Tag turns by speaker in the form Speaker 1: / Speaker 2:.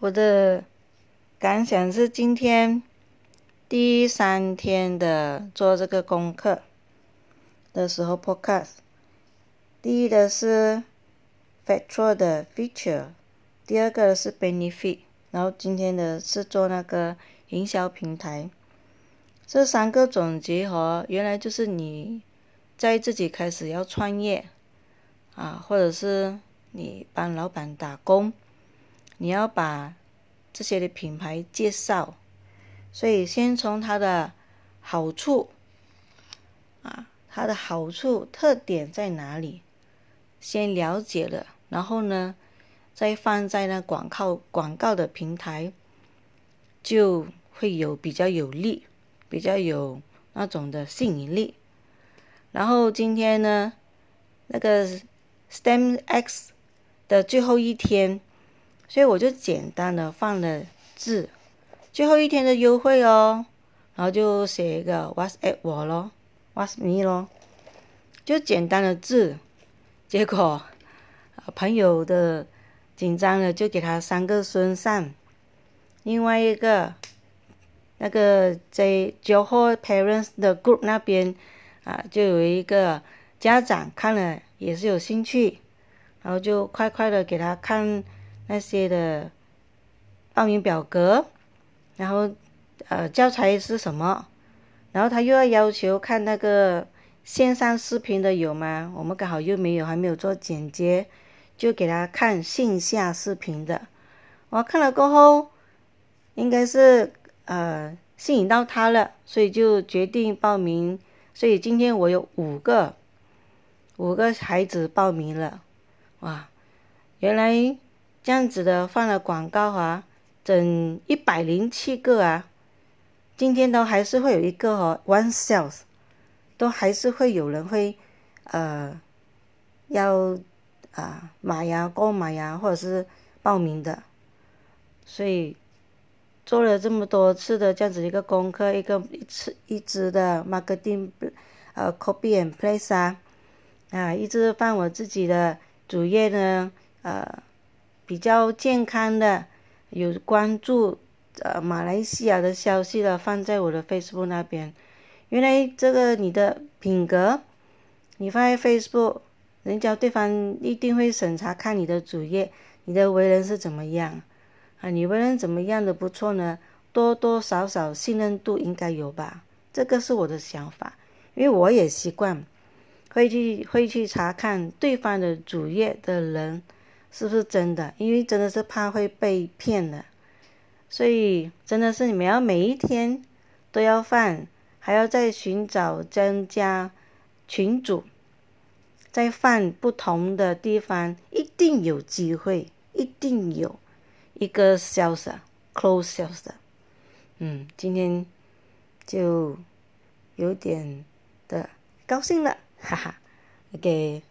Speaker 1: 我的感想是今天第三天的做这个功课的时候，podcast 第一的是 factor 的 feature，第二个是 benefit，然后今天的是做那个营销平台。这三个总结和原来就是你在自己开始要创业啊，或者是你帮老板打工。你要把这些的品牌介绍，所以先从它的好处啊，它的好处特点在哪里，先了解了，然后呢，再放在那广告广告的平台，就会有比较有利，比较有那种的吸引力。然后今天呢，那个 STEM X 的最后一天。所以我就简单的放了字，最后一天的优惠哦，然后就写一个 What's at 我咯，What's me 咯，就简单的字，结果朋友的紧张了，就给他三个孙上，另外一个那个在 j o h o Parents 的 group 那边啊，就有一个家长看了也是有兴趣，然后就快快的给他看。那些的报名表格，然后呃教材是什么？然后他又要要求看那个线上视频的有吗？我们刚好又没有，还没有做剪接，就给他看线下视频的。我看了过后，应该是呃吸引到他了，所以就决定报名。所以今天我有五个五个孩子报名了，哇，原来。这样子的放了广告啊，整一百零七个啊，今天都还是会有一个哦，one sales，都还是会有人会呃要啊买呀、购买呀，或者是报名的，所以做了这么多次的这样子一个功课，一个一次一支的 marketing 呃 copy and place 啊，啊，一直放我自己的主页呢，呃。比较健康的，有关注呃马来西亚的消息的，放在我的 Facebook 那边。原来这个你的品格，你放在 Facebook，人家对方一定会审查看你的主页，你的为人是怎么样啊？你为人怎么样的不错呢？多多少少信任度应该有吧？这个是我的想法，因为我也习惯会去会去查看对方的主页的人。是不是真的？因为真的是怕会被骗了，所以真的是你们要每一天都要放，还要再寻找增加群主，再放不同的地方，一定有机会，一定有一个 sales close sales。嗯，今天就有点的高兴了，哈哈，给